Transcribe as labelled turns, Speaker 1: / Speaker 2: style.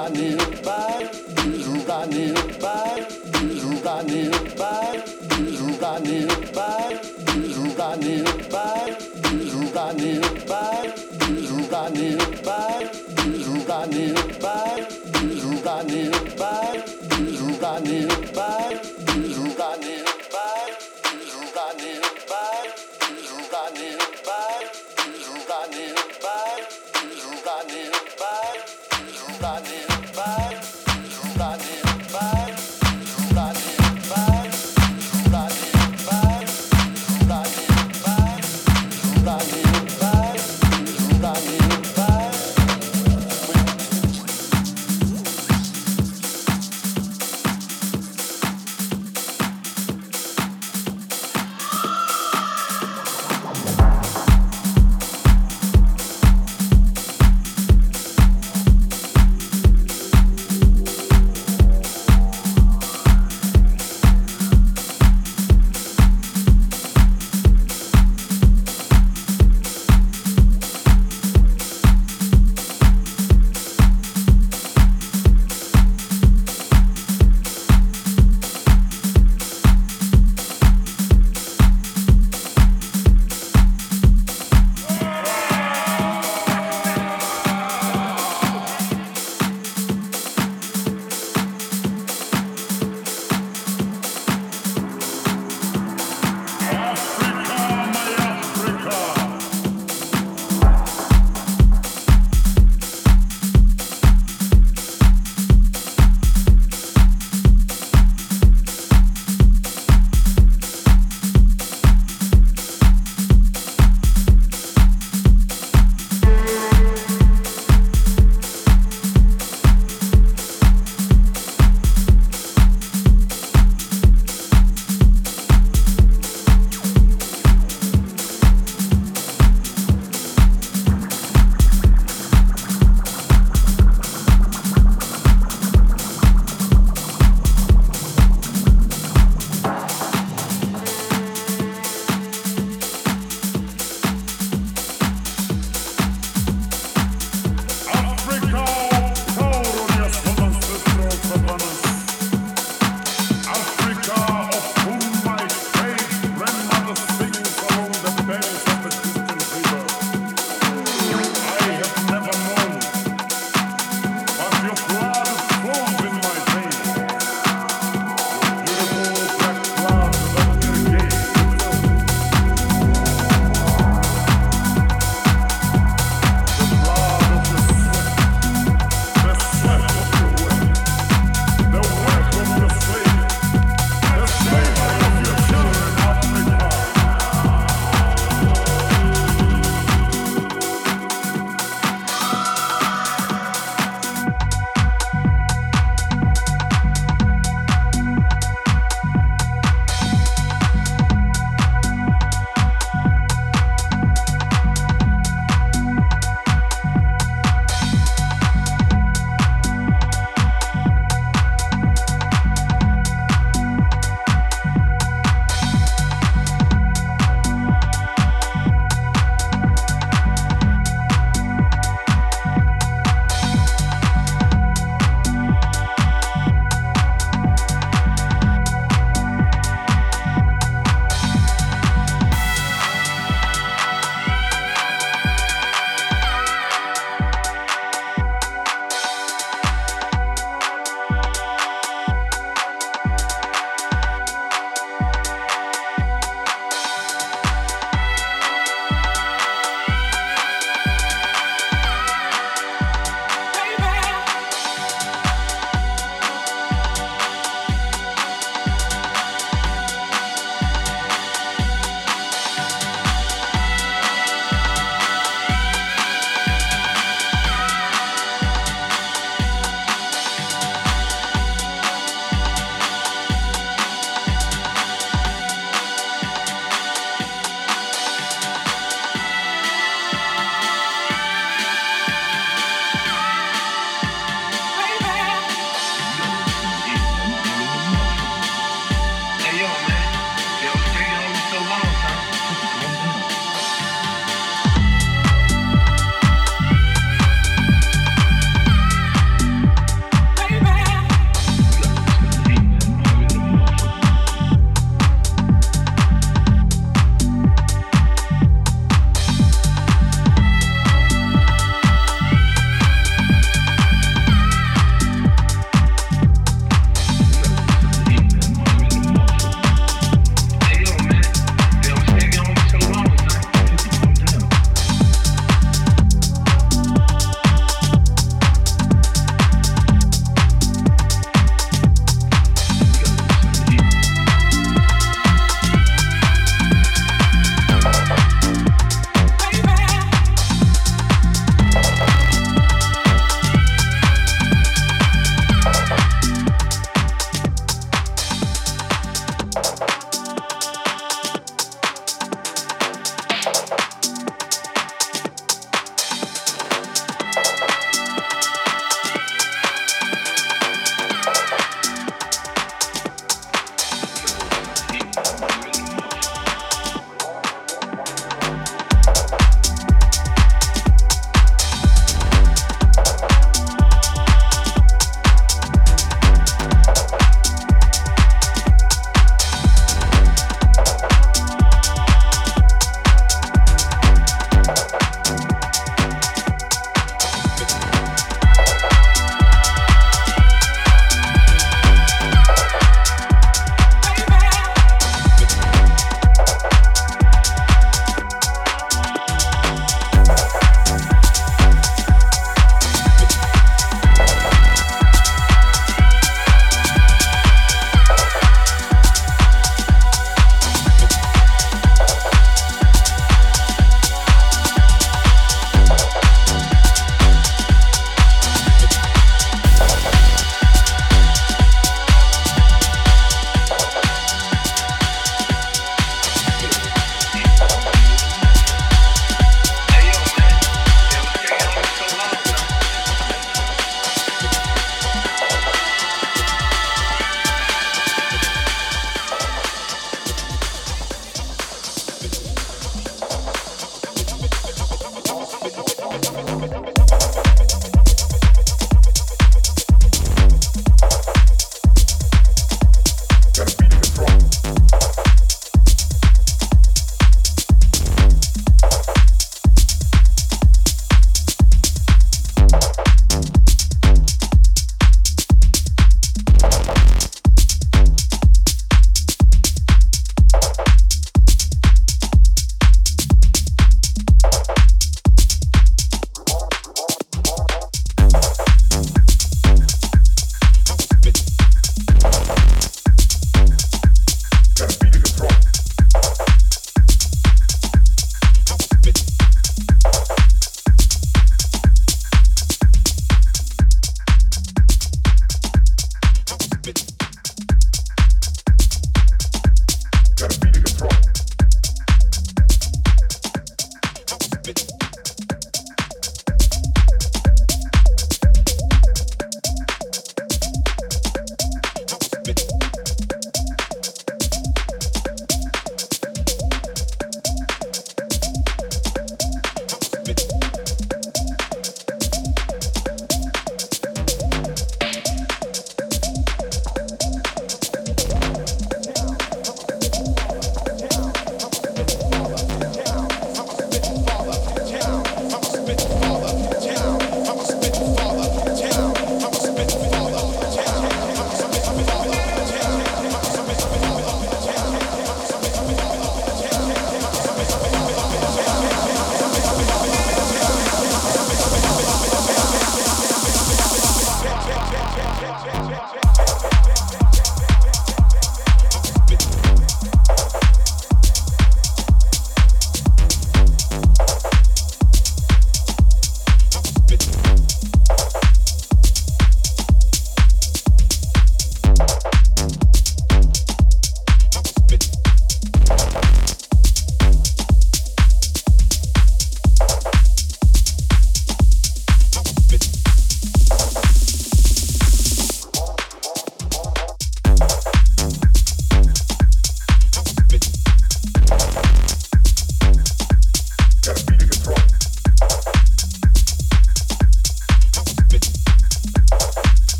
Speaker 1: Is right nearby? Is right nearby? Is right nearby? Is right nearby? Is right nearby? Is right nearby? Is right nearby? Is right nearby? Is right nearby? Is right nearby? Is? Running by, running by, running by, running by.